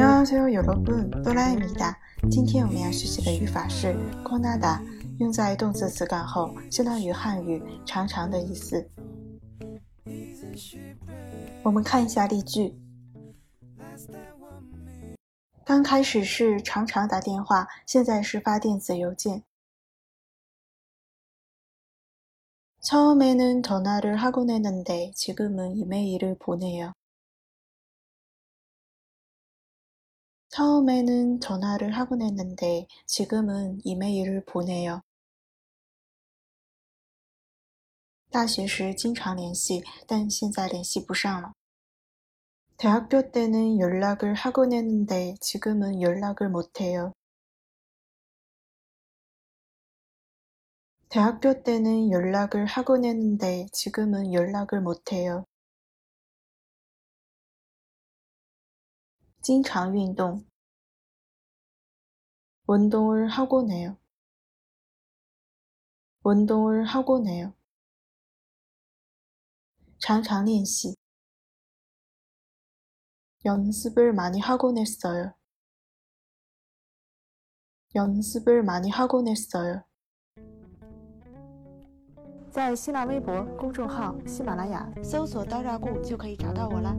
안녕하세요여러분또라이입니다今天我们要学习的语法是“空나다”，用在动词词干后，相当于汉语“常常”的意思。我们看一下例句：刚开始是常常打电话，现在是发电子邮件。처음에는전화를하곤했는데지금은이메일을보내 요。 처음에는전화를하곤했는데지금은이메일을보내요大学时经常联系，但现在联系不上了。대학교때는연락을하곤했는데지금은연락을못해요 대학교 때는 연락을 하곤 했는데 지금은 연락을 못해요. 经常运动 운동을 하곤 해요. 운동을 하곤 해요. 常常练习 연습을 많이 하곤 했어요. 연습을 많이 하곤 했어요. 在新浪微博公众号“喜马拉雅”搜索“刀扎固”就可以找到我啦。